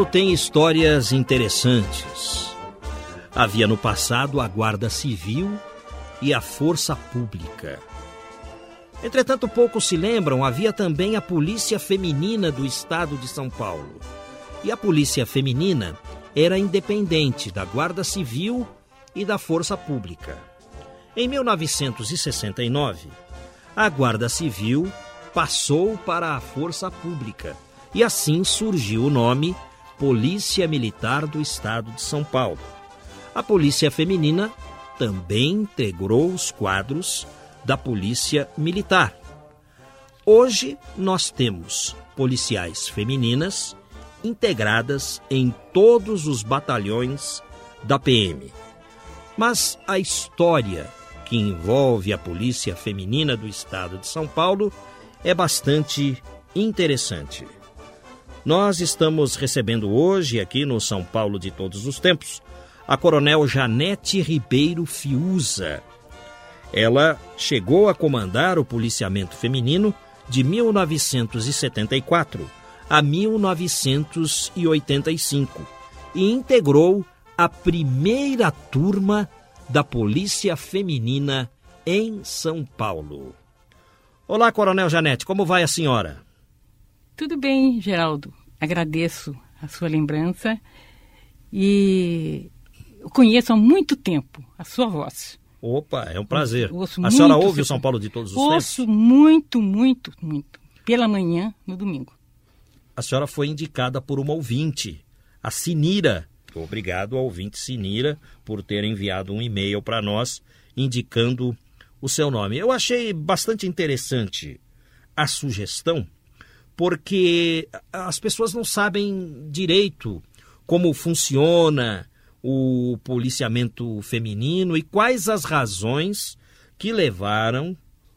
Paulo tem histórias interessantes. Havia no passado a Guarda Civil e a Força Pública. Entretanto, poucos se lembram, havia também a Polícia Feminina do Estado de São Paulo. E a Polícia Feminina era independente da Guarda Civil e da Força Pública. Em 1969, a Guarda Civil passou para a Força Pública e assim surgiu o nome Polícia Militar do Estado de São Paulo. A Polícia Feminina também integrou os quadros da Polícia Militar. Hoje nós temos policiais femininas integradas em todos os batalhões da PM. Mas a história que envolve a Polícia Feminina do Estado de São Paulo é bastante interessante. Nós estamos recebendo hoje, aqui no São Paulo de Todos os Tempos, a Coronel Janete Ribeiro Fiuza. Ela chegou a comandar o policiamento feminino de 1974 a 1985 e integrou a primeira turma da Polícia Feminina em São Paulo. Olá, Coronel Janete, como vai a senhora? Tudo bem, Geraldo. Agradeço a sua lembrança e conheço há muito tempo a sua voz. Opa, é um prazer. Ouço a senhora ouve o São Paulo de todos os ouço tempos? Ouço muito, muito, muito. Pela manhã, no domingo. A senhora foi indicada por uma ouvinte, a Sinira. Obrigado ao ouvinte Sinira por ter enviado um e-mail para nós indicando o seu nome. Eu achei bastante interessante a sugestão porque as pessoas não sabem direito como funciona o policiamento feminino e quais as razões que levaram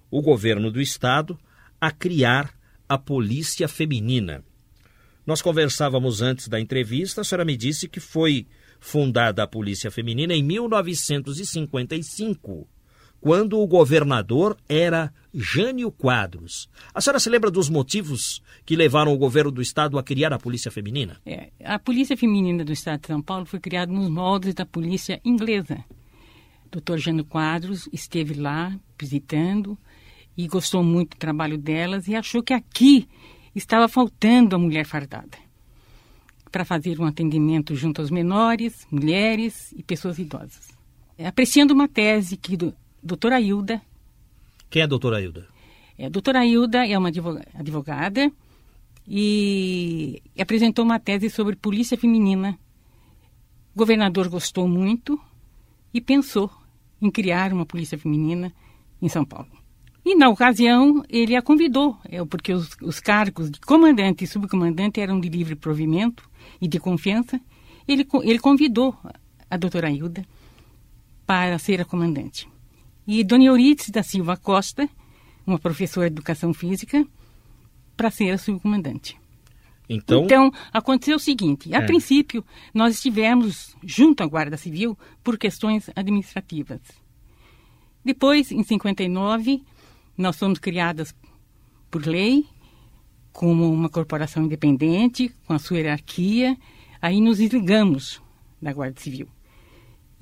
o governo do estado a criar a polícia feminina. Nós conversávamos antes da entrevista, a senhora me disse que foi fundada a Polícia Feminina em 1955 quando o governador era Jânio Quadros. A senhora se lembra dos motivos que levaram o governo do estado a criar a Polícia Feminina? É, a Polícia Feminina do Estado de São Paulo foi criada nos moldes da Polícia Inglesa. Dr. Jânio Quadros esteve lá visitando e gostou muito do trabalho delas e achou que aqui estava faltando a mulher fardada para fazer um atendimento junto aos menores, mulheres e pessoas idosas. Apreciando uma tese que doutora Hilda. Quem é a doutora Hilda? É, a doutora Hilda é uma advogada e apresentou uma tese sobre polícia feminina. O governador gostou muito e pensou em criar uma polícia feminina em São Paulo. E, na ocasião, ele a convidou, é, porque os, os cargos de comandante e subcomandante eram de livre provimento e de confiança. Ele, ele convidou a doutora Hilda para ser a comandante e Dona Euridice da Silva Costa, uma professora de educação física, para ser a subcomandante. Então, então, aconteceu o seguinte: a é. princípio, nós estivemos junto à Guarda Civil por questões administrativas. Depois, em 59, nós fomos criadas por lei, como uma corporação independente, com a sua hierarquia. Aí nos desligamos da Guarda Civil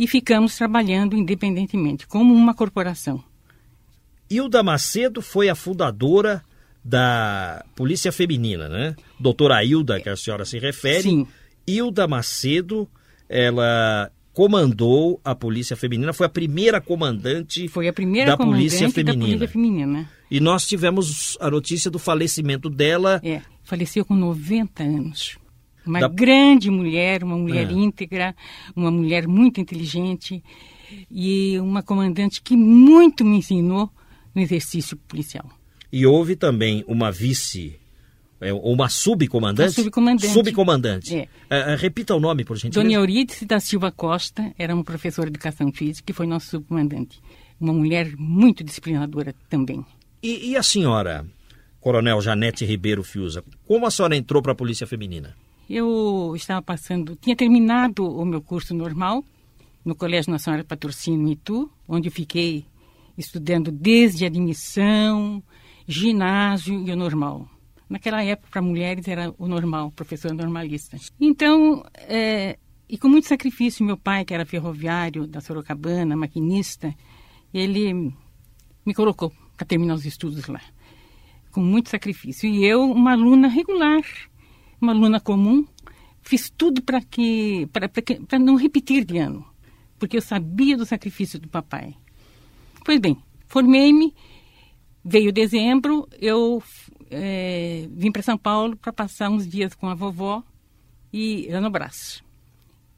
e ficamos trabalhando independentemente, como uma corporação. Hilda Macedo foi a fundadora da Polícia Feminina, né? Doutora Hilda, que a senhora se refere. Sim. Hilda Macedo, ela comandou a Polícia Feminina, foi a primeira comandante Foi a primeira da Polícia comandante da Feminina. Polícia Feminina. E nós tivemos a notícia do falecimento dela. É, faleceu com 90 anos. Uma Da- grande mulher, uma mulher É. íntegra, uma mulher muito inteligente e uma comandante que muito me ensinou no exercício policial. E houve também uma vice, é, uma subcomandante? Uma subcomandante. Subcomandante. É. É, é, repita o nome, por gentileza. Dona Euridice da Silva Costa era uma professora de educação física e foi nossa subcomandante. Uma mulher muito disciplinadora também. E, e a senhora, Coronel Janete Ribeiro Fiuza, como a senhora entrou para a Polícia Feminina? Eu estava passando, tinha terminado o meu curso normal no Colégio Nacional Patrocínio Itu, onde eu fiquei estudando desde admissão, ginásio e o normal. Naquela época, para mulheres, era o normal, professor normalista. Então, é, e com muito sacrifício, meu pai, que era ferroviário da Sorocabana, maquinista, ele me colocou para terminar os estudos lá, com muito sacrifício. E eu, uma aluna regular, uma aluna comum, fiz tudo para que para não repetir de ano, porque eu sabia do sacrifício do papai. Pois bem, formei-me, veio dezembro, eu eh, vim para São Paulo para passar uns dias com a vovó e lá no braço.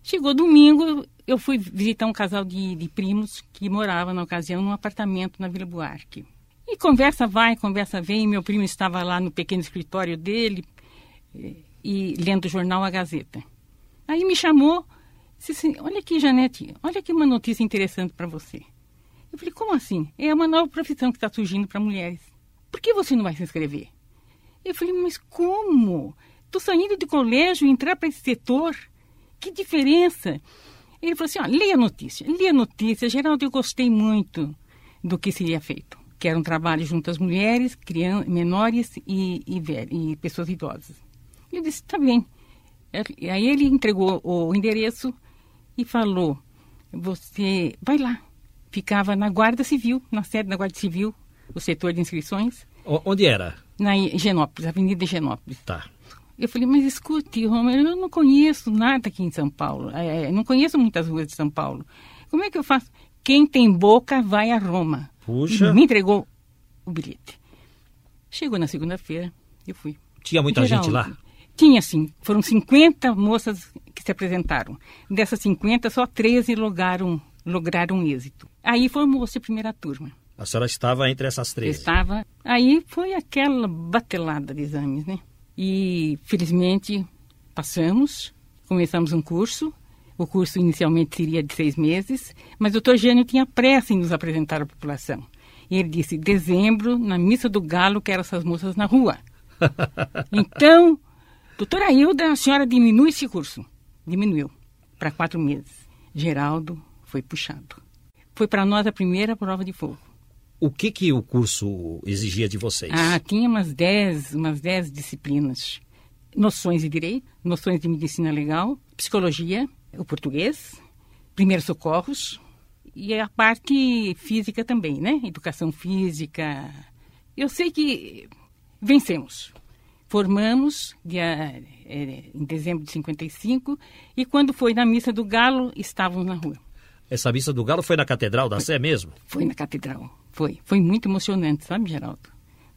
Chegou domingo, eu fui visitar um casal de, de primos que morava na ocasião num apartamento na Vila Buarque. E conversa vai, conversa vem. Meu primo estava lá no pequeno escritório dele eh, e lendo o jornal A Gazeta. Aí me chamou, disse assim, olha aqui, Janete, olha aqui uma notícia interessante para você. Eu falei, como assim? É uma nova profissão que está surgindo para mulheres. Por que você não vai se inscrever? Eu falei, mas como? Estou saindo de colégio e entrar para esse setor? Que diferença? Ele falou assim, ó, leia a notícia, leia a notícia. Geraldo, eu gostei muito do que seria feito. Que era um trabalho junto às mulheres, crianças, menores e, e, e pessoas idosas. Eu disse, tá bem. E Aí ele entregou o endereço e falou, você vai lá. Ficava na Guarda Civil, na sede da Guarda Civil, o setor de inscrições, onde era? na Higienópolis, Avenida Higienópolis. Tá. Eu falei, mas escute, Romero, eu não conheço nada aqui em São Paulo. É, não conheço muitas ruas de São Paulo. Como é que eu faço? Quem tem boca vai a Roma. Puxa. E me entregou o bilhete. Chegou na segunda-feira, eu fui. Tinha muita Geraldo, gente lá? Tinha sim. Foram 50 moças que se apresentaram. Dessas 50, só 13 lograram, lograram êxito. Aí formou-se a primeira turma. A senhora estava entre essas Eu três. Estava. Aí foi aquela batelada de exames, né? E felizmente passamos, começamos um curso. O curso inicialmente seria de seis meses, mas o doutor Gênio tinha pressa em nos apresentar à população. E ele disse: dezembro, na missa do Galo, quero essas moças na rua. Então, doutora Hilda, a senhora diminui esse curso. Diminuiu para quatro meses. Geraldo foi puxado. Foi para nós a primeira prova de fogo. O que que o curso exigia de vocês? Ah, tinha umas 10, umas 10 disciplinas. Noções de direito, noções de medicina legal, psicologia, o português, primeiros socorros e a parte física também, né? Educação física. Eu sei que vencemos. Formamos dia, eh, em dezembro de 55 e quando foi na missa do Galo, estávamos na rua. Essa missa do Galo foi na Catedral da Sé mesmo? Foi na catedral. Foi. Foi muito emocionante, sabe, Geraldo?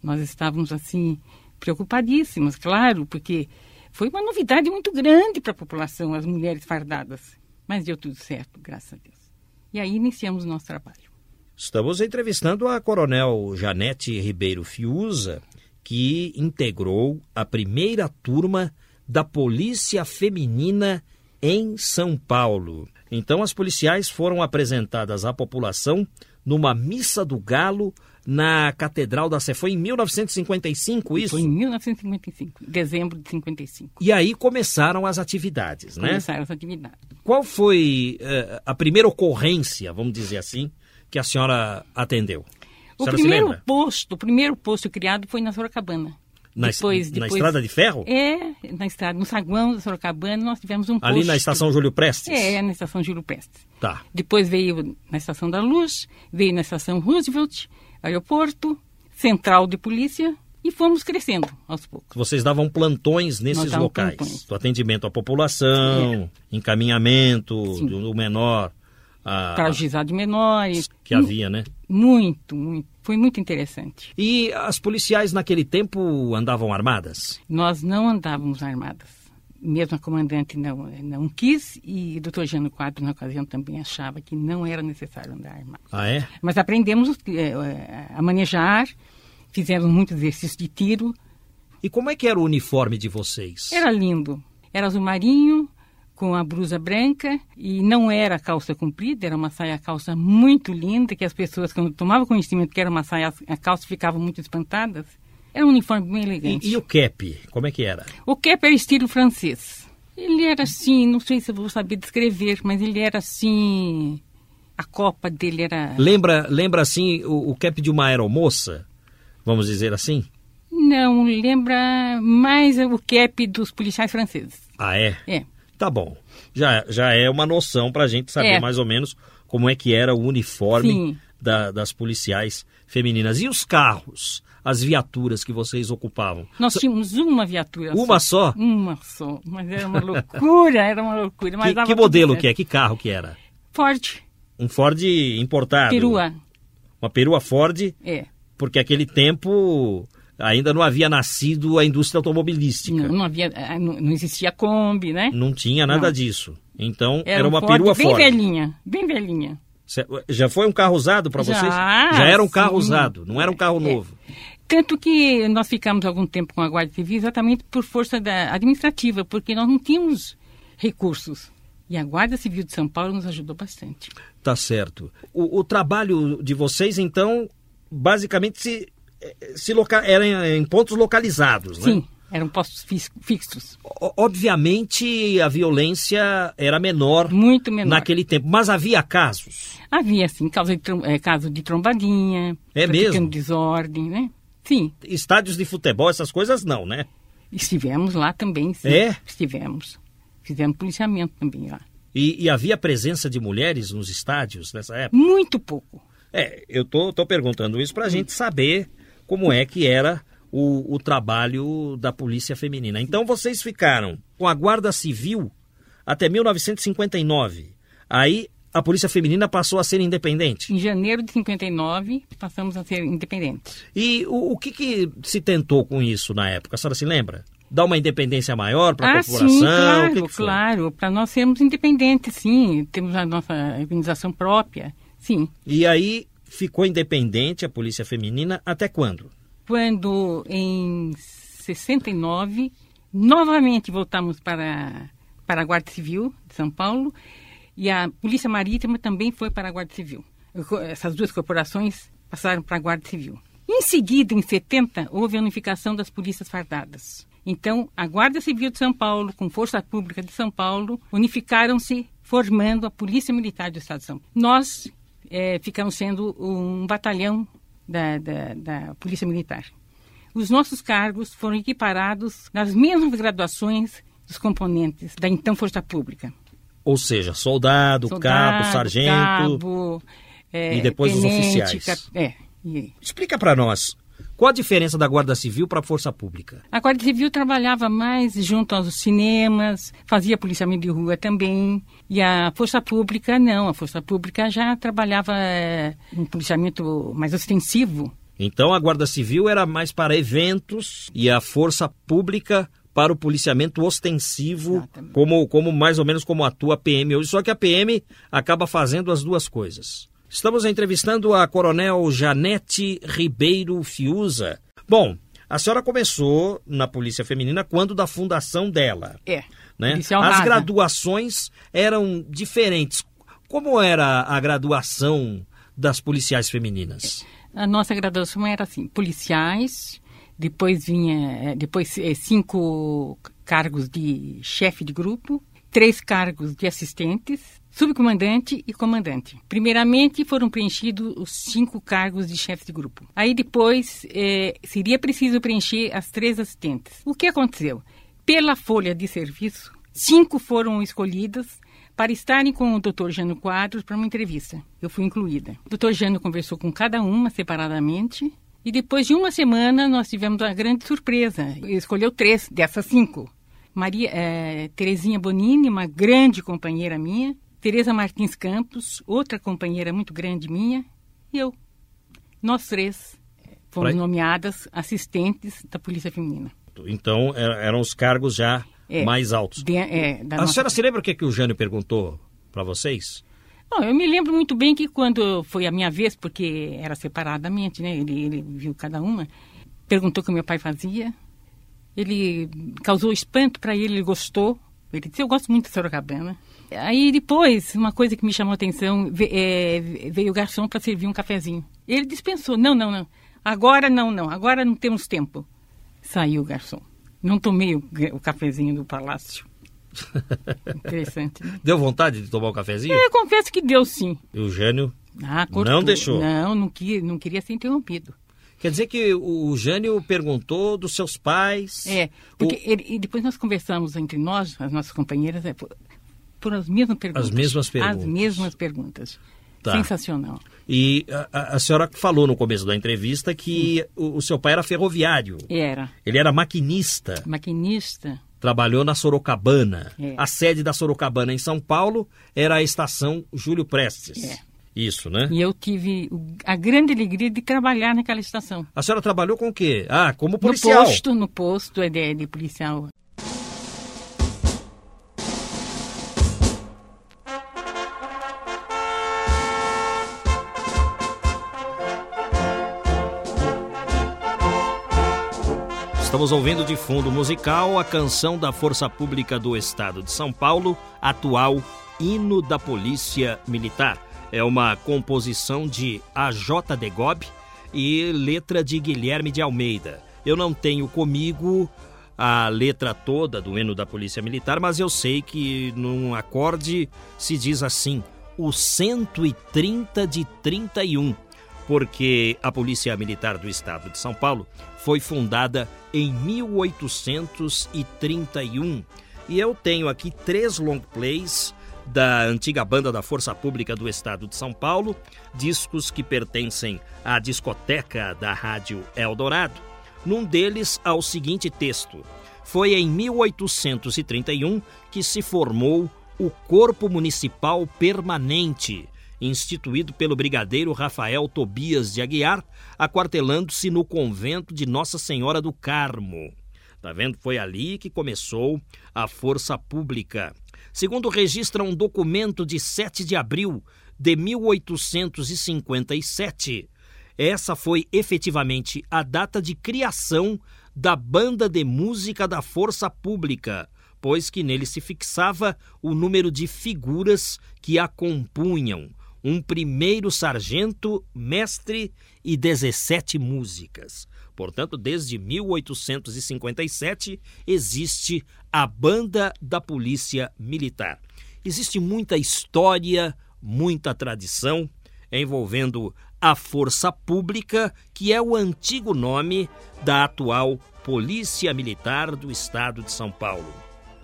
Nós estávamos, assim, preocupadíssimas, claro, porque foi uma novidade muito grande para a população, as mulheres fardadas. Mas deu tudo certo, graças a Deus. E aí iniciamos o nosso trabalho. Estamos entrevistando a Coronel Janete Ribeiro Fiuza, que integrou a primeira turma da Polícia Feminina em São Paulo. Então, as policiais foram apresentadas à população numa missa do Galo na Catedral da Sé. Foi em 1955 isso? Foi em 1955, dezembro de 55. E aí começaram as atividades, né? Começaram as atividades. Qual foi eh, a primeira ocorrência, vamos dizer assim, que a senhora atendeu? O primeiro posto, o primeiro posto criado foi na Sorocabana. Na, depois, na depois, Estrada de Ferro? É, na estrada, no saguão da Sorocabana, nós tivemos um Ali posto. na Estação Júlio Prestes? É, na estação Júlio Prestes. Tá. Depois veio na Estação da Luz, veio na Estação Roosevelt, aeroporto, central de polícia E fomos crescendo aos poucos. Vocês davam plantões nesses locais? Plantões. Do atendimento à população, é. encaminhamento Sim. do menor. A... Para de menores. Que havia, né? Muito, muito. Foi muito interessante. E as policiais naquele tempo andavam armadas? Nós não andávamos armadas. Mesmo a comandante não, não quis e o doutor Jano Quadro, na ocasião, também achava que não era necessário andar armado. Ah, é? Mas aprendemos é, a manejar, fizemos muitos exercícios de tiro. E como é que era o uniforme de vocês? Era lindo. Era azul marinho, com a blusa branca e não era calça comprida, era uma saia calça muito linda, que as pessoas, quando tomavam conhecimento que era uma saia a calça, ficavam muito espantadas. Era um uniforme bem elegante. E, e o cap, como é que era? O cap era estilo francês. Ele era assim, não sei se eu vou saber descrever, mas ele era assim... A copa dele era... Lembra, lembra assim, o, o cap de uma aeromoça? Vamos dizer assim? Não, lembra mais o cap dos policiais franceses. Ah, é? É. Tá bom. Já, já é uma noção para a gente saber é. mais ou menos como é que era o uniforme da, das policiais femininas. E os carros, as viaturas que vocês ocupavam? Nós tínhamos uma viatura Uma só? só? Uma só. Mas era uma loucura, era uma loucura. Mas que, que modelo que é? Que carro que era? Ford. Um Ford importado? Perua. Uma perua Ford? É. Porque aquele tempo ainda não havia nascido a indústria automobilística. Não, não havia, eh, não, não, existia Kombi, né? Não tinha nada não. disso. Então era, era uma Ford perua bem Ford. velhinha, bem velhinha. Já foi um carro usado para vocês? Já era um carro sim. usado, não era um carro é. novo. Tanto que nós ficamos algum tempo com a Guarda Civil exatamente por força da administrativa, porque nós não tínhamos recursos. E a Guarda Civil de São Paulo nos ajudou bastante. Tá certo. O, o trabalho de vocês, então, basicamente se se loca... eram em pontos localizados, né? Sim, eram postos fixos. Obviamente a violência era menor, muito menor naquele tempo, mas havia casos. Havia sim, caso de, é, caso de trombadinha, é mesmo, desordem, né? Sim. Estádios de futebol, essas coisas não, né? Estivemos lá também, sim. É? Estivemos. Fizemos policiamento também lá. E, e havia presença de mulheres nos estádios nessa época? Muito pouco. É, eu tô, tô perguntando isso para a gente saber como é que era o, o trabalho da polícia feminina. Então vocês ficaram com a Guarda Civil até 1959. Aí a polícia feminina passou a ser independente. Em janeiro de 59, passamos a ser independentes. E o, o que, que, se tentou com isso na época? A senhora se lembra? Dar uma independência maior para a ah, população? Sim, claro, que que claro. Para nós sermos independentes, sim. Temos a nossa organização própria, sim. E aí ficou independente a Polícia Feminina até quando? Quando, em 69, novamente voltamos para, para a Guarda Civil de São Paulo e a Polícia Marítima também foi para a Guarda Civil. Essas duas corporações passaram para a Guarda Civil. Em seguida, em 70, houve a unificação das polícias fardadas. Então, a Guarda Civil de São Paulo, com Força Pública de São Paulo, unificaram-se, formando a Polícia Militar do Estado de São Paulo. Nós é, ficamos sendo um batalhão da, da, da Polícia Militar. Os nossos cargos foram equiparados nas mesmas graduações dos componentes da então Força Pública. Ou seja, soldado, soldado cabo, sargento cabo, é, e depois tenente, os oficiais. Cap... É. Explica para nós qual a diferença da Guarda Civil para a Força Pública? A Guarda Civil trabalhava mais junto aos cinemas, fazia policiamento de rua também. E a Força Pública, não. A Força Pública já trabalhava é, um policiamento mais ostensivo. Então a Guarda Civil era mais para eventos e a Força Pública para o policiamento ostensivo, como, como mais ou menos como atua a PM hoje. Só que a PM acaba fazendo as duas coisas. Estamos entrevistando a Coronel Janete Ribeiro Fiuza. Bom, a senhora começou na Polícia Feminina quando da fundação dela. É. Né? As graduações eram diferentes. Como era a graduação das policiais femininas? A nossa graduação era assim, policiais, depois vinha, depois eh, cinco cargos de chefe de grupo, três cargos de assistentes, subcomandante e comandante. Primeiramente foram preenchidos os cinco cargos de chefe de grupo. Aí depois eh, seria preciso preencher as três assistentes. O que aconteceu? Pela folha de serviço, cinco foram escolhidas para estarem com o Dr. Jano Quadros para uma entrevista. Eu fui incluída. O Dr. Jano conversou com cada uma separadamente E depois de uma semana, nós tivemos uma grande surpresa. Ele escolheu três dessas cinco. Maria é, Terezinha Bonini, uma grande companheira minha. Tereza Martins Campos, outra companheira muito grande minha. E eu. Nós três fomos pra... nomeadas assistentes da Polícia Feminina. Então, é, eram os cargos já é, mais altos. De, é, a nossa... senhora se lembra o que, que o Jânio perguntou para vocês? Bom, eu me lembro muito bem que quando foi a minha vez, porque era separadamente, né? Ele, ele viu cada uma, perguntou o que meu pai fazia. Ele causou espanto para ele, ele gostou. Ele disse, eu gosto muito de Sorocabana. Aí depois, uma coisa que me chamou a atenção, é, veio o garçom para servir um cafezinho. Ele dispensou, não, não, não. Agora não, não, agora não temos tempo. Saiu o garçom. Não tomei o, o cafezinho do palácio. Interessante. Né? Deu vontade de tomar o um cafezinho? É, confesso que deu sim. E o Jânio ah, não deixou? Não, não, queria, não queria ser interrompido. Quer dizer que o Jânio perguntou dos seus pais. É, porque o... ele, e depois nós conversamos entre nós, as nossas companheiras, é, por, as mesmas perguntas. As mesmas perguntas. As mesmas perguntas. Tá. Sensacional. E a, a, senhora falou no começo da entrevista que o, o, seu pai era ferroviário. Era. Ele era maquinista. Maquinista. Trabalhou na Sorocabana. É. A sede da Sorocabana em São Paulo era a estação Júlio Prestes. É. Isso, né? E eu tive a grande alegria de trabalhar naquela estação. A senhora trabalhou com o quê? Ah, como policial. No posto, no posto é de, de policial. Estamos ouvindo de fundo musical a canção da Força Pública do Estado de São Paulo, atual Hino da Polícia Militar. É uma composição de A.J. Degob e letra de Guilherme de Almeida. Eu não tenho comigo a letra toda do hino da Polícia Militar, mas eu sei que num acorde se diz assim: o 130 de 31 porque a Polícia Militar do Estado de São Paulo foi fundada em 1831 e eu tenho aqui três long plays da antiga banda da Força Pública do Estado de São Paulo, discos que pertencem à discoteca da Rádio Eldorado. Num deles há o seguinte texto: Foi em 1831 que se formou o Corpo Municipal Permanente instituído pelo brigadeiro Rafael Tobias de Aguiar, aquartelando-se no convento de Nossa Senhora do Carmo. Tá vendo? Foi ali que começou a força pública. Segundo registra um documento de 7 de abril de 1857, essa foi efetivamente a data de criação da Banda de Música da Força Pública, pois que nele se fixava o número de figuras que a compunham, um primeiro sargento, mestre e 17 músicas. Portanto, desde 1857 existe a Banda da Polícia Militar. Existe muita história, muita tradição envolvendo a Força Pública, que é o antigo nome da atual Polícia Militar do Estado de São Paulo.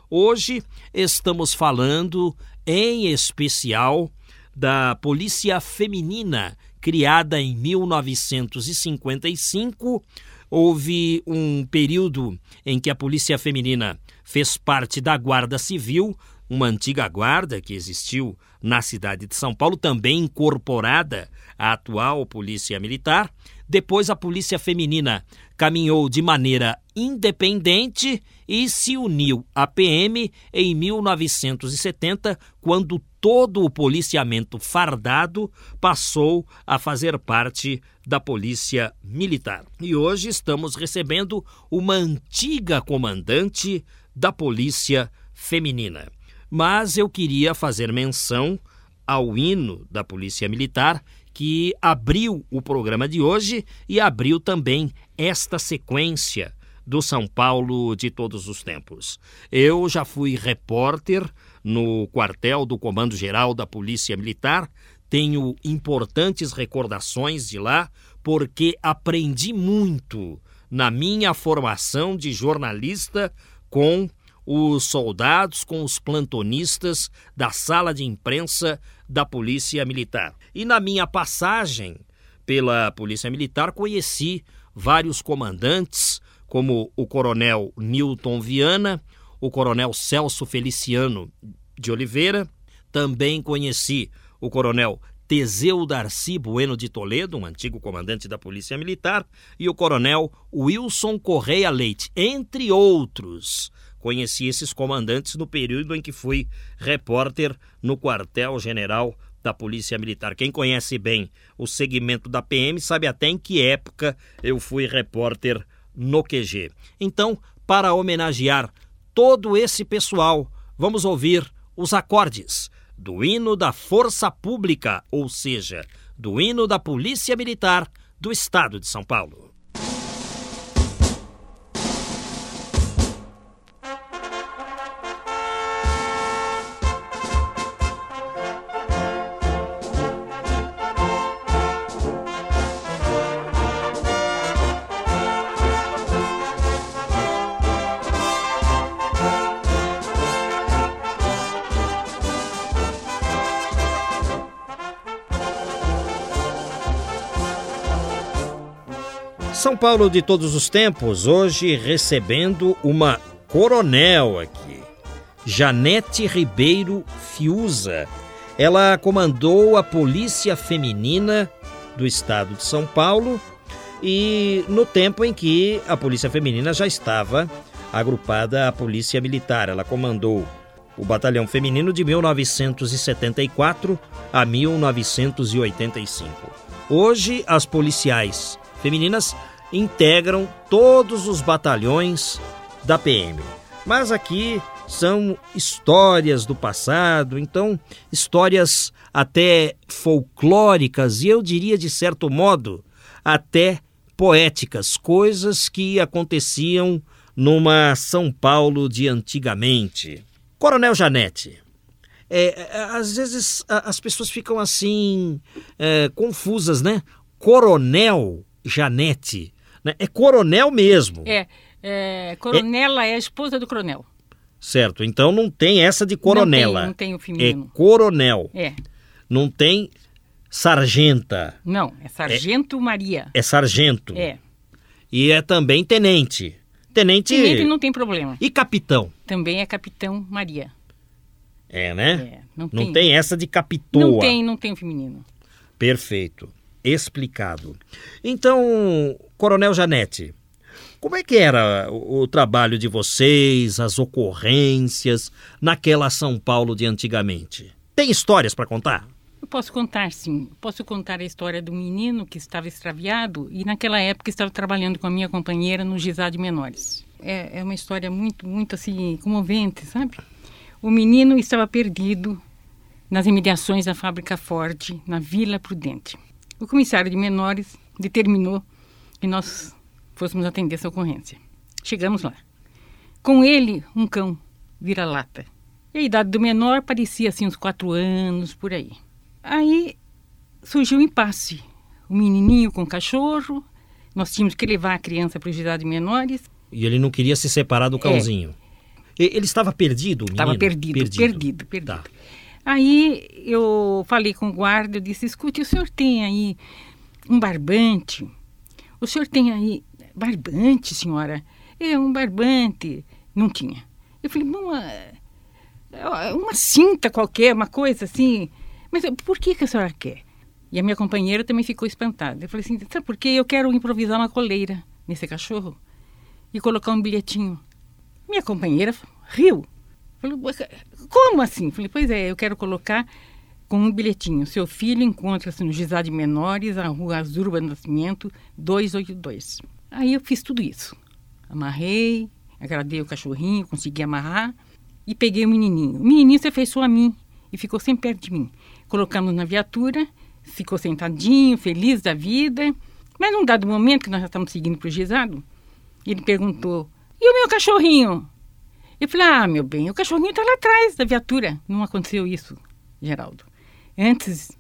Hoje estamos falando, em especial, da Polícia Feminina, criada em 1955. Houve um período em que a Polícia Feminina fez parte da Guarda Civil, uma antiga guarda que existiu na cidade de São Paulo, também incorporada à atual Polícia Militar. Depois, a Polícia Feminina caminhou de maneira independente e se uniu à PM em 1970, quando todo o policiamento fardado passou a fazer parte da Polícia Militar. E hoje estamos recebendo uma antiga comandante da Polícia Feminina. Mas eu queria fazer menção ao hino da Polícia Militar que abriu o programa de hoje e abriu também esta sequência do São Paulo de todos os tempos. Eu já fui repórter no quartel do Comando Geral da Polícia Militar, tenho importantes recordações de lá, porque aprendi muito na minha formação de jornalista com os soldados, com os plantonistas da sala de imprensa da Polícia Militar. E na minha passagem pela Polícia Militar, conheci vários comandantes, como o Coronel Newton Viana, o Coronel Celso Feliciano de Oliveira, também conheci o Coronel Teseu Darcy Bueno de Toledo, um antigo comandante da Polícia Militar, e o Coronel Wilson Correia Leite, entre outros. Conheci esses comandantes no período em que fui repórter no quartel-general da Polícia Militar. Quem conhece bem o segmento da PM sabe até em que época eu fui repórter no QG. Então, para homenagear todo esse pessoal, vamos ouvir os acordes do hino da Força Pública, ou seja, do hino da Polícia Militar do Estado de São Paulo. Paulo de todos os tempos, hoje recebendo uma coronel aqui, Janete Ribeiro Fiuza. Ela comandou a Polícia Feminina do Estado de São Paulo e no tempo em que a Polícia Feminina já estava agrupada à Polícia Militar. Ela comandou o Batalhão Feminino de 1974 a 1985. Hoje, as policiais femininas integram todos os batalhões da PM. Mas aqui são histórias do passado, então histórias até folclóricas e eu diria de certo modo até poéticas, coisas que aconteciam numa São Paulo de antigamente. Coronel Janete, é, é às vezes as pessoas ficam assim é, confusas, né? Coronel Janete. Né? É coronel mesmo. É, é coronela é... é... a esposa do coronel. Certo, então não tem essa de coronela. Não tem, não tem o feminino. É coronel. É. Não tem sargenta. Não, é sargento é, Maria. É sargento. É. E é também tenente. Tenente... Tenente não tem problema. E capitão? Também é capitão Maria. É, né? É, não, tem. não tem essa de capitoa. Não tem, não tem o feminino. Perfeito explicado. Então, Coronel Janete, como é que era o, o, trabalho de vocês, as ocorrências naquela São Paulo de antigamente? Tem histórias para contar? Eu posso contar, sim. Posso contar a história do menino que estava extraviado e naquela época estava trabalhando com a minha companheira no Gizá de Menores. É, é uma história muito, muito assim, comovente, sabe? O menino estava perdido nas imediações da fábrica Ford, na Vila Prudente. O comissário de menores determinou que nós fôssemos atender essa ocorrência. Chegamos lá. Com ele, um cão vira-lata. E a idade do menor parecia assim uns quatro anos, por aí. Aí surgiu um impasse. O menininho com o cachorro, nós tínhamos que levar a criança para o juizado de menores. E ele não queria se separar do cãozinho. É. Ele estava perdido, o menino? Estava perdido, perdido, perdido. perdido. Tá. Aí eu falei com o guarda, eu disse, escute, o senhor tem aí um barbante? O senhor tem aí barbante, senhora? É, um barbante. Não tinha. Eu falei, uma, uma cinta qualquer, uma coisa assim. Mas por que, que a senhora quer? E a minha companheira também ficou espantada. Eu falei assim, sabe por quê? Eu quero improvisar uma coleira nesse cachorro e colocar um bilhetinho. Minha companheira riu. Falei, como assim? Falei, pois é, eu quero colocar com um bilhetinho. Seu filho encontra-se no Gizá de Menores, a rua Azurba Nascimento, 282. Aí eu fiz tudo isso. Amarrei, agradei o cachorrinho, consegui amarrar e peguei o menininho. O menininho se afeiçoou a mim e ficou sempre perto de mim. Colocamos na viatura, ficou sentadinho, feliz da vida. Mas num dado momento que nós já estamos seguindo para o gizado, ele perguntou, e o meu cachorrinho? Eu falei, ah, meu bem, o cachorrinho está lá atrás da viatura. Não aconteceu isso, Geraldo. Antes,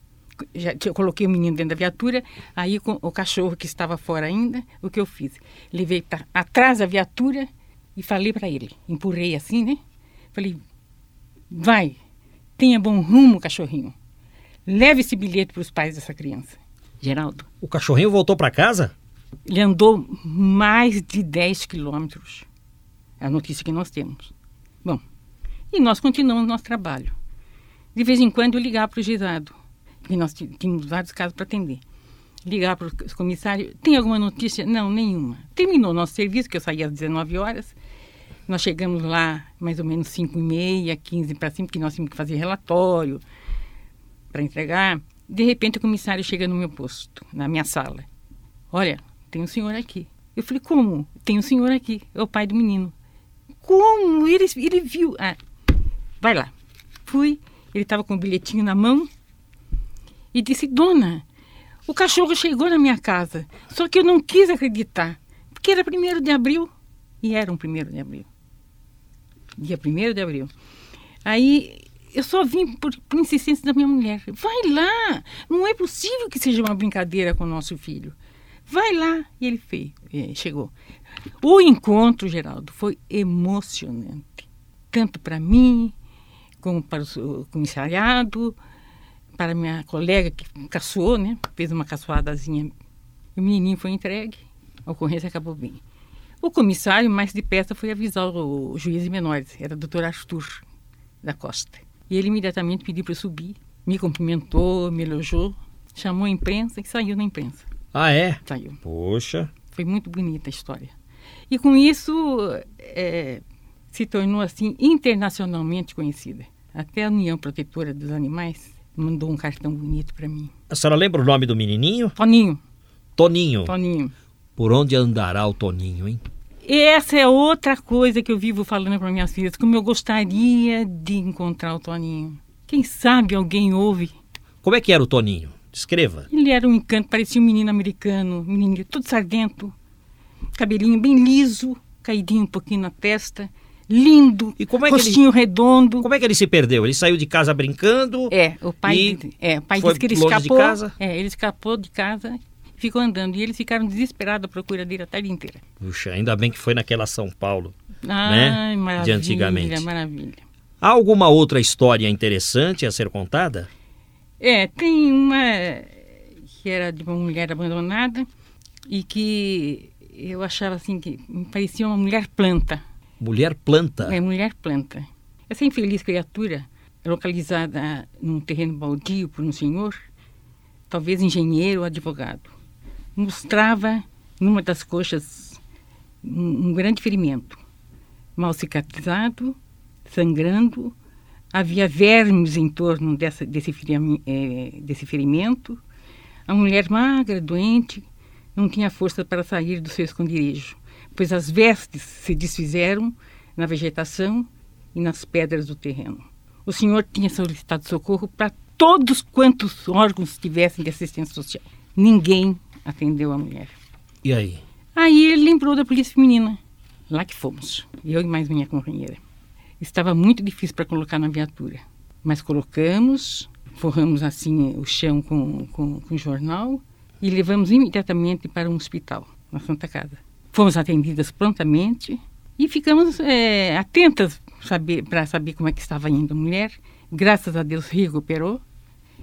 já, eu coloquei o menino dentro da viatura, aí com o cachorro que estava fora ainda, o que eu fiz? Levei para atrás da viatura e falei para ele, empurrei assim, né? Falei, vai, tenha bom rumo, cachorrinho. Leve esse bilhete para os pais dessa criança. Geraldo. O cachorrinho voltou para casa? Ele andou mais de 10 quilômetros. A notícia que nós temos. Bom, e nós continuamos nosso trabalho. De vez em quando eu ligava para o juizado, porque nós tínhamos vários casos para atender. Ligar para o comissário, tem alguma notícia? Não, nenhuma. Terminou nosso serviço, que eu saía às 19 horas. Nós chegamos lá mais ou menos 5 e meia, 15 para cima, porque nós tínhamos que fazer relatório para entregar. De repente o comissário chega no meu posto, na minha sala. Olha, tem um senhor aqui. Eu falei, como? Tem um senhor aqui, é o pai do menino. Como? Ele, ele viu. Ah, vai lá. Fui, ele estava com o bilhetinho na mão e disse, dona, o cachorro chegou na minha casa, só que eu não quis acreditar, porque era primeiro de abril. E era um primeiro de abril. Dia primeiro de abril. Aí eu só vim por, por, insistência da minha mulher. Vai lá! Não é possível que seja uma brincadeira com o nosso filho. Vai lá! E ele fez, é, chegou. O encontro, Geraldo, foi emocionante. Tanto para mim, como para o comissariado, para minha colega que caçoou, né? Fez uma caçoadazinha. O menininho foi entregue. A ocorrência acabou bem. O comissário, mais de perto, foi avisar o juiz de menores. Era o doutor Arthur da Costa. E ele imediatamente pediu para eu subir, me cumprimentou, me elogiou, chamou a imprensa e saiu na imprensa. Ah, é? Saiu. Poxa. Foi muito bonita a história. E com isso é, se tornou assim internacionalmente conhecida. Até a União Protetora dos Animais mandou um cartão bonito para mim. A senhora lembra o nome do menininho? Toninho. Toninho. Toninho. Por onde andará o Toninho, hein? Essa é outra coisa que eu vivo falando para minhas filhas, como eu gostaria de encontrar o Toninho. Quem sabe alguém ouve. Como é que era o Toninho? Descreva. Ele era um encanto, parecia um menino americano, menino todo sardento, cabelinho bem liso, caidinho um pouquinho na testa, lindo, e como é rostinho ele, redondo. Como é que ele se perdeu? Ele saiu de casa brincando? É, o pai, é, o pai disse que ele escapou. De casa? É, ele escapou de casa ficou andando. E eles ficaram desesperados à procura dele a tarde inteira. Puxa, ainda bem que foi naquela São Paulo, Ai, né? maravilha, De antigamente. maravilha. Há alguma outra história interessante a ser contada? É, tem uma que era de uma mulher abandonada e que eu achava assim que me parecia uma mulher planta. Mulher planta? É, mulher planta. Essa infeliz criatura, localizada num terreno baldio por um senhor, talvez engenheiro ou advogado mostrava numa das coxas um, um grande ferimento, mal cicatrizado, sangrando, havia vermes em torno dessa, desse, ferimento, é, desse ferimento. A mulher magra, doente, não tinha força para sair do seu esconderijo, pois as vestes se desfizeram na vegetação e nas pedras do terreno. O senhor tinha solicitado socorro para todos quantos órgãos tivessem de assistência social. Ninguém atendeu a mulher. E aí? Aí ele lembrou da polícia feminina. Lá que fomos, eu e mais minha companheira. Estava muito difícil para colocar na viatura, mas colocamos, forramos assim o chão com, com, com jornal e levamos imediatamente para um hospital, na Santa Casa. Fomos atendidas prontamente e ficamos é, atentas para saber como é que estava indo a mulher. Graças a Deus recuperou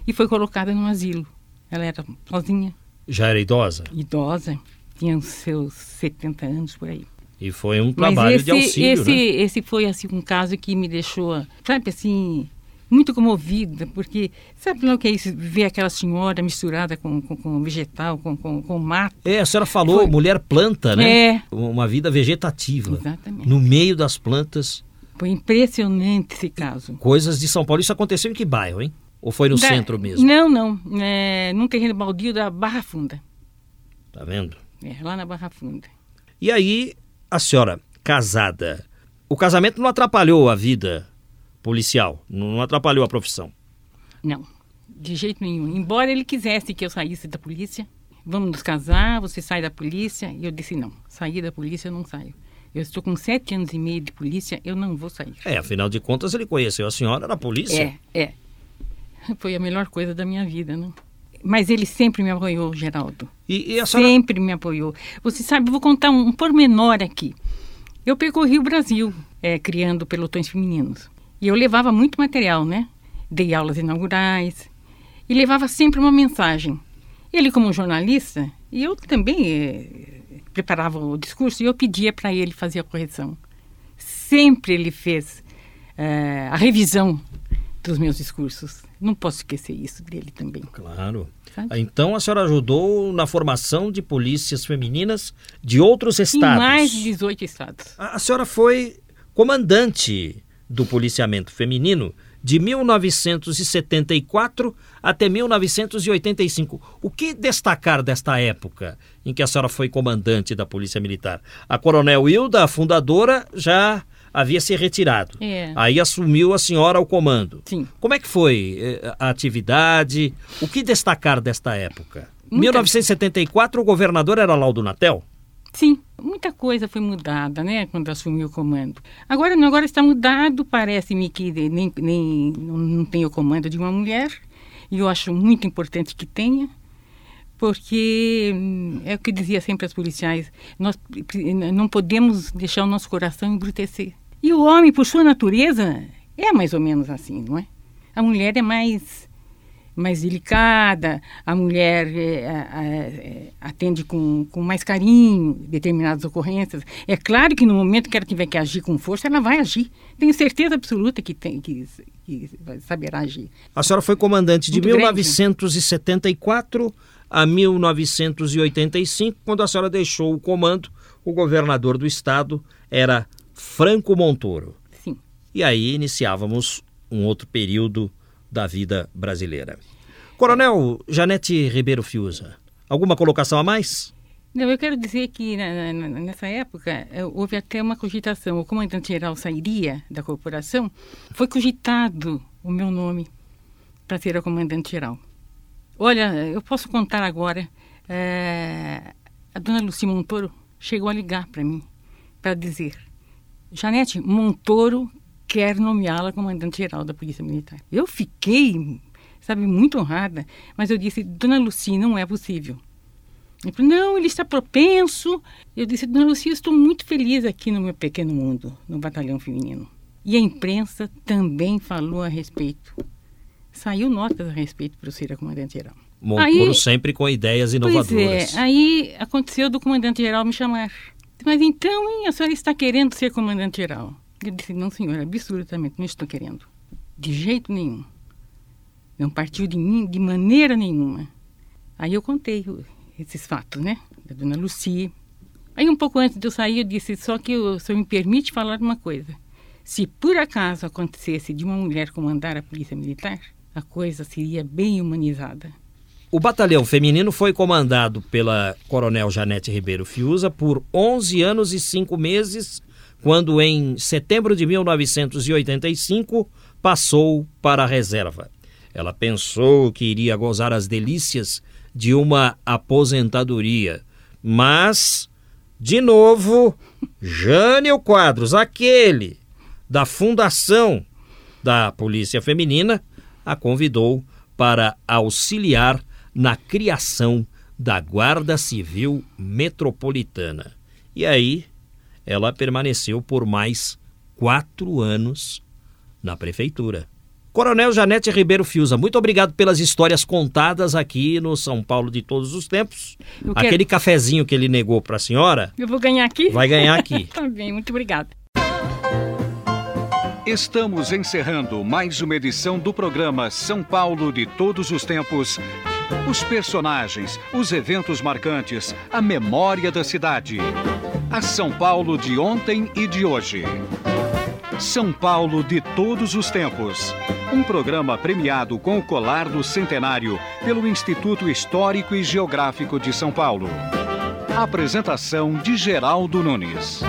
e foi colocada no asilo. Ela era sozinha. Já era idosa? Idosa, tinha os seus 70 anos por aí. E foi um trabalho esse, de auxílio, esse, né? Esse foi assim um caso que me deixou, sabe assim, muito comovida, porque sabe lá o que é isso? Ver aquela senhora misturada com, com, com vegetal, com, com, com mato. É, a senhora falou Foi. mulher planta, né? É. Uma vida vegetativa. Exatamente. No meio das plantas, Foi impressionante esse caso. coisas de São Paulo. Isso aconteceu em que bairro, hein? Ou foi no Da- centro mesmo? Não, não. É, num terreno baldio da Barra Funda. Tá vendo? É, lá na Barra Funda. E aí, a senhora, casada, o casamento não atrapalhou a vida policial, não atrapalhou a profissão. Não, de jeito nenhum. Embora ele quisesse que eu saísse da polícia, vamos nos casar, você sai da polícia. E eu disse, não, sair da polícia eu não saio. Eu estou com sete anos e meio de polícia, eu não vou sair. É, afinal de contas, ele conheceu a senhora na polícia. É, é. Foi a melhor coisa da minha vida, não? Mas ele sempre me apoiou, Geraldo. E, e a senhora... Sempre me apoiou. Você sabe, vou contar um, um pormenor aqui. Eu percorri o Brasil é, criando pelotões femininos. E eu levava muito material, né? Dei aulas inaugurais. E levava sempre uma mensagem. Ele, como jornalista, e eu também eh, preparava o discurso e eu pedia para ele fazer a correção. Sempre ele fez eh, a revisão dos meus discursos. Não posso esquecer isso dele também. Claro. Sabe? Então a senhora ajudou na formação de polícias femininas de outros estados. Em mais de 18 estados. A, a senhora foi comandante do policiamento feminino de 1974 até 1985. O que destacar desta época em que a senhora foi comandante da Polícia Militar? A Coronel Hilda, a fundadora, já havia se retirado. É. Aí assumiu a senhora o comando. Sim. Como é que foi eh, a atividade? O que destacar desta época? Muita... 1974, o governador era Laudo Natel? Sim, muita coisa foi mudada, né, quando assumiu o comando. Agora não, agora está mudado, parece-me que nem, nem não tem o comando de uma mulher, e eu acho muito importante que tenha, porque hum, é o que dizia sempre as policiais, nós não podemos deixar o nosso coração embrutecer. E o homem, por sua natureza, é mais ou menos assim, não é? A mulher é mais mais delicada, a mulher é, é, atende com, com mais carinho determinadas ocorrências. É claro que no momento que ela tiver que agir com força, ela vai agir. Tenho certeza absoluta que, tem, que, que saberá agir. A senhora foi comandante de Muito 1974 grande. a 1985, quando a senhora deixou o comando, o governador do estado era Franco Montoro. Sim. E aí iniciávamos um outro período da vida brasileira. Coronel Janete Ribeiro Fiuza, alguma colocação a mais? Não, eu quero dizer que na, na, nessa época eh, houve até uma cogitação. O comandante-geral sairia da corporação, foi cogitado o meu nome para ser a comandante-geral. Olha, eu posso contar agora. É, a dona Luci Montoro chegou a ligar para mim para dizer: Janete, Montoro quer nomeá-la comandante-geral da Polícia Militar. Eu fiquei, sabe, muito honrada, mas eu disse, Dona Luci, não é possível. Ele falou, não, ele está propenso. Eu disse, Dona Lucia, estou muito feliz aqui no meu pequeno mundo, no batalhão feminino. E a imprensa também falou a respeito. Saiu notas a respeito para o ser a comandante-geral. Montoro sempre com ideias inovadoras. Pois é, aí aconteceu do comandante-geral me chamar. Mas então, hein, a senhora está querendo ser comandante-geral? Eu disse, não senhor, absolutamente não estou querendo. De jeito nenhum. Não partiu de mim de maneira nenhuma. Aí eu contei esses fatos, né? Da dona Lucia. Aí um pouco antes de eu sair, eu disse, só que o senhor me permite falar uma coisa. Se por acaso acontecesse de uma mulher comandar a polícia militar, a coisa seria bem humanizada. O batalhão feminino foi comandado pela Coronel Janete Ribeiro Fiuza por 11 anos e 5 meses quando em setembro de 1985 passou para a reserva. Ela pensou que iria gozar as delícias de uma aposentadoria, mas, de novo, Jânio Quadros, aquele da fundação da Polícia Feminina, a convidou para auxiliar na criação da Guarda Civil Metropolitana. E aí ela permaneceu por mais quatro anos na prefeitura. Coronel Janete Ribeiro Fiuza, muito obrigado pelas histórias contadas aqui no São Paulo de todos os tempos. Eu Aquele quero... cafezinho que ele negou para a senhora. Eu vou ganhar aqui? Vai ganhar aqui. tá bem, muito obrigado. Estamos encerrando mais uma edição do programa São Paulo de todos os tempos. Os personagens, os eventos marcantes, a memória da cidade. A São Paulo de ontem e de hoje. São Paulo de todos os tempos. Um programa premiado com o colar do centenário pelo Instituto Histórico e Geográfico de São Paulo. Apresentação de Geraldo Nunes.